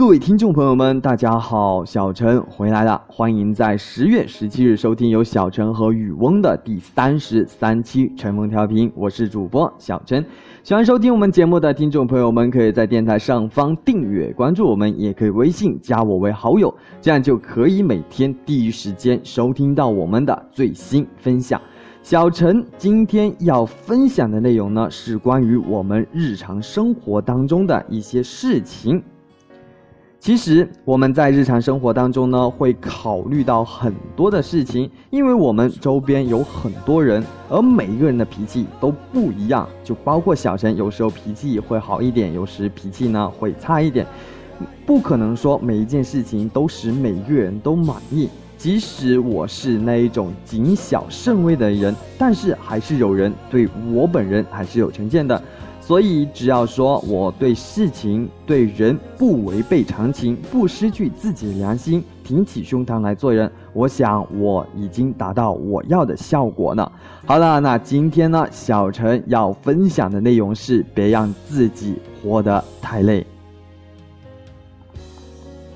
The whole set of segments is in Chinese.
各位听众朋友们，大家好，小陈回来了，欢迎在十月十七日收听由小陈和雨翁的第三十三期晨风调频，我是主播小陈。喜欢收听我们节目的听众朋友们，可以在电台上方订阅关注我们，也可以微信加我为好友，这样就可以每天第一时间收听到我们的最新分享。小陈今天要分享的内容呢，是关于我们日常生活当中的一些事情。其实我们在日常生活当中呢，会考虑到很多的事情，因为我们周边有很多人，而每一个人的脾气都不一样，就包括小陈，有时候脾气会好一点，有时脾气呢会差一点，不可能说每一件事情都使每个人都满意。即使我是那一种谨小慎微的人，但是还是有人对我本人还是有成见的。所以，只要说我对事情、对人不违背常情，不失去自己的良心，挺起胸膛来做人，我想我已经达到我要的效果了。好了，那今天呢，小陈要分享的内容是：别让自己活得太累。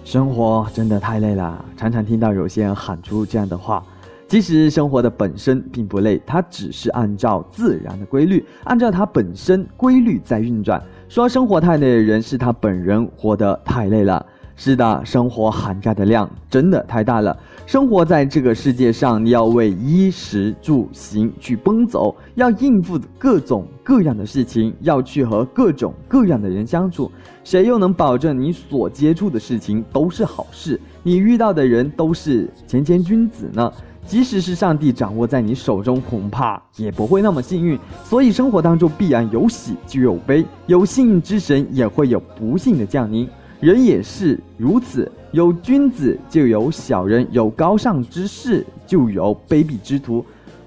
生活真的太累了，常常听到有些人喊出这样的话。其实生活的本身并不累，它只是按照自然的规律，按照它本身规律在运转。说生活太累的人是他本人活得太累了。是的，生活涵盖的量真的太大了。生活在这个世界上，你要为衣食住行去奔走，要应付各种各样的事情，要去和各种各样的人相处。谁又能保证你所接触的事情都是好事，你遇到的人都是谦谦君子呢？即使是上帝掌握在你手中，恐怕也不会那么幸运。所以生活当中必然有喜就有悲，有幸运之神也会有不幸的降临。人也是如此，有君子就有小人，有高尚之士就有卑鄙之徒。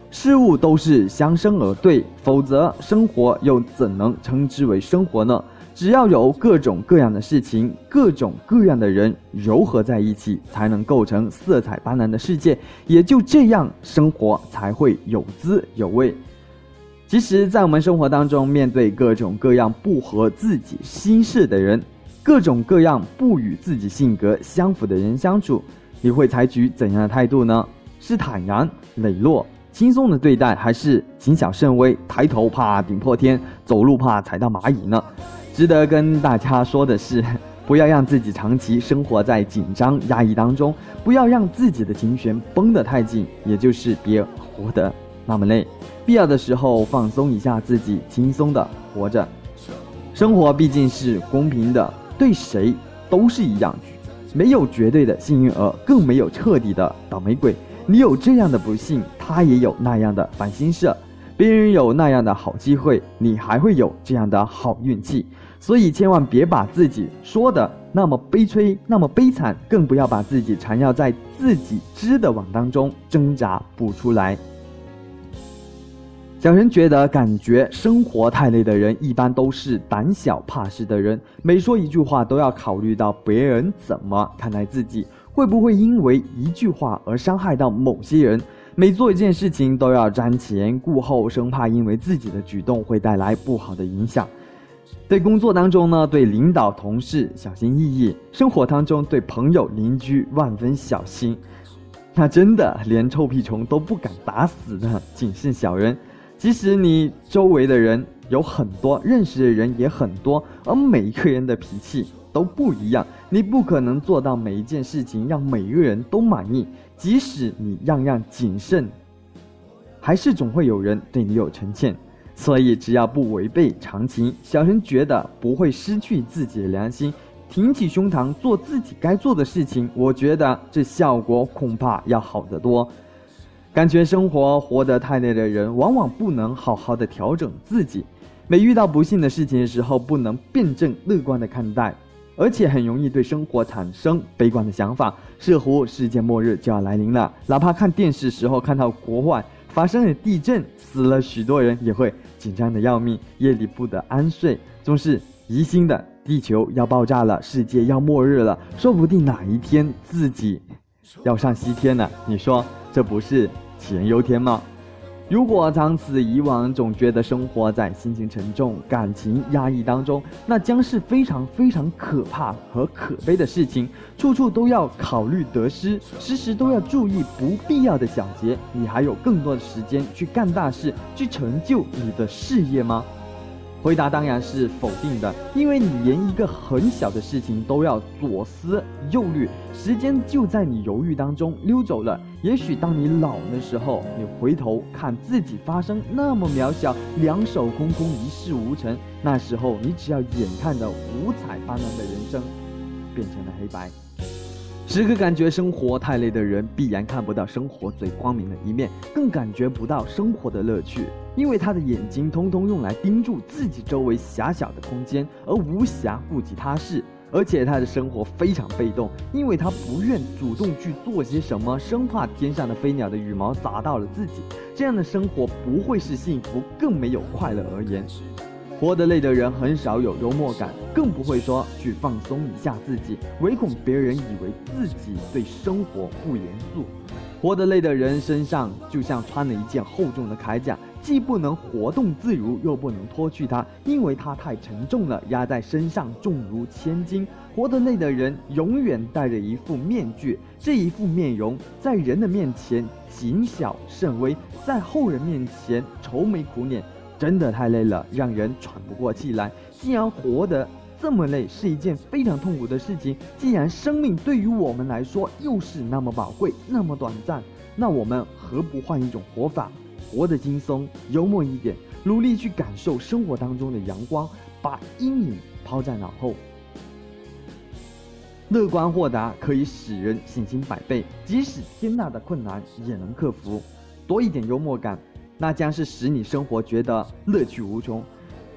事物都是相生而对，否则生活又怎能称之为生活呢？只要有各种各样的事情，各种各样的人糅合在一起，才能构成色彩斑斓的世界。也就这样，生活才会有滋有味。其实，在我们生活当中，面对各种各样不合自己心事的人，各种各样不与自己性格相符的人相处，你会采取怎样的态度呢？是坦然、磊落、轻松的对待，还是谨小慎微、抬头怕顶破天，走路怕踩到蚂蚁呢？值得跟大家说的是，不要让自己长期生活在紧张压抑当中，不要让自己的琴弦绷得太紧，也就是别活得那么累。必要的时候放松一下自己，轻松的活着。生活毕竟是公平的，对谁都是一样，没有绝对的幸运儿，更没有彻底的倒霉鬼。你有这样的不幸，他也有那样的烦心事。别人有那样的好机会，你还会有这样的好运气。所以千万别把自己说的那么悲催，那么悲惨，更不要把自己缠绕在自己织的网当中挣扎不出来。小陈觉得，感觉生活太累的人，一般都是胆小怕事的人。每说一句话，都要考虑到别人怎么看待自己，会不会因为一句话而伤害到某些人。每做一件事情，都要瞻前顾后，生怕因为自己的举动会带来不好的影响。对工作当中呢，对领导同事小心翼翼；生活当中对朋友邻居万分小心。那真的连臭屁虫都不敢打死的谨慎小人。即使你周围的人有很多，认识的人也很多，而每一个人的脾气都不一样，你不可能做到每一件事情让每一个人都满意。即使你样样谨慎，还是总会有人对你有成见。所以，只要不违背常情，小陈觉得不会失去自己的良心，挺起胸膛做自己该做的事情。我觉得这效果恐怕要好得多。感觉生活活得太累的人，往往不能好好的调整自己。每遇到不幸的事情的时候，不能辩证乐观的看待，而且很容易对生活产生悲观的想法，似乎世界末日就要来临了。哪怕看电视时候看到国外发生了地震，死了许多人，也会。紧张的要命，夜里不得安睡，总是疑心的地球要爆炸了，世界要末日了，说不定哪一天自己要上西天了？你说这不是杞人忧天吗？如果长此以往，总觉得生活在心情沉重、感情压抑当中，那将是非常非常可怕和可悲的事情。处处都要考虑得失，时时都要注意不必要的小节，你还有更多的时间去干大事，去成就你的事业吗？回答当然是否定的，因为你连一个很小的事情都要左思右虑，时间就在你犹豫当中溜走了。也许当你老的时候，你回头看自己发生那么渺小，两手空空一事无成，那时候你只要眼看着五彩斑斓的人生变成了黑白。时刻感觉生活太累的人，必然看不到生活最光明的一面，更感觉不到生活的乐趣，因为他的眼睛通通用来盯住自己周围狭小的空间，而无暇顾及他事。而且他的生活非常被动，因为他不愿主动去做些什么，生怕天上的飞鸟的羽毛砸到了自己。这样的生活不会是幸福，更没有快乐而言。活得累的人很少有幽默感，更不会说去放松一下自己，唯恐别人以为自己对生活不严肃。活得累的人身上就像穿了一件厚重的铠甲，既不能活动自如，又不能脱去它，因为它太沉重了，压在身上重如千斤。活得累的人永远戴着一副面具，这一副面容在人的面前谨小慎微，在后人面前愁眉苦脸。真的太累了，让人喘不过气来。既然活得这么累是一件非常痛苦的事情，既然生命对于我们来说又是那么宝贵、那么短暂，那我们何不换一种活法，活得轻松、幽默一点，努力去感受生活当中的阳光，把阴影抛在脑后。乐观豁达可以使人信心百倍，即使天大的困难也能克服。多一点幽默感。那将是使你生活觉得乐趣无穷。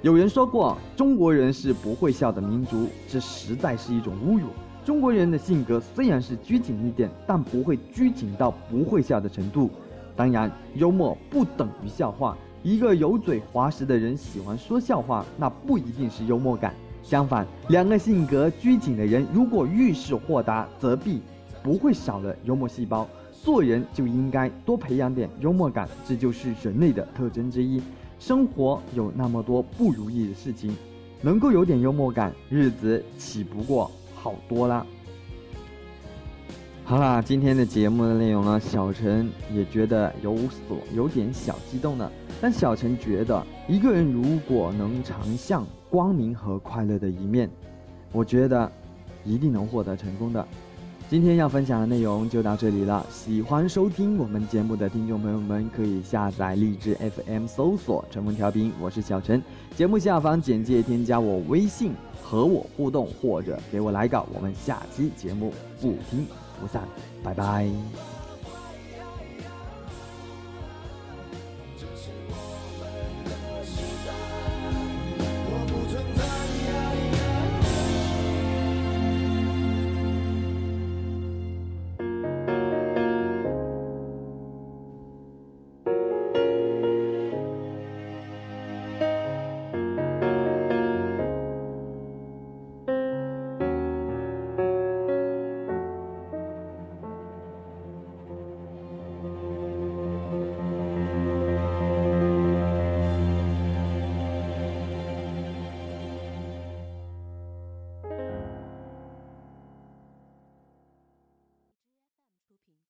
有人说过，中国人是不会笑的民族，这实在是一种侮辱。中国人的性格虽然是拘谨一点，但不会拘谨到不会笑的程度。当然，幽默不等于笑话。一个油嘴滑舌的人喜欢说笑话，那不一定是幽默感。相反，两个性格拘谨的人如果遇事豁达，则必不会少了幽默细胞。做人就应该多培养点幽默感，这就是人类的特征之一。生活有那么多不如意的事情，能够有点幽默感，日子岂不过好多啦？好啦，今天的节目的内容呢，小陈也觉得有所有点小激动了。但小陈觉得，一个人如果能常向光明和快乐的一面，我觉得一定能获得成功的。今天要分享的内容就到这里了。喜欢收听我们节目的听众朋友们，可以下载荔枝 FM 搜索“陈风调频”，我是小陈。节目下方简介添加我微信和我互动，或者给我来稿。我们下期节目不听不散，拜拜。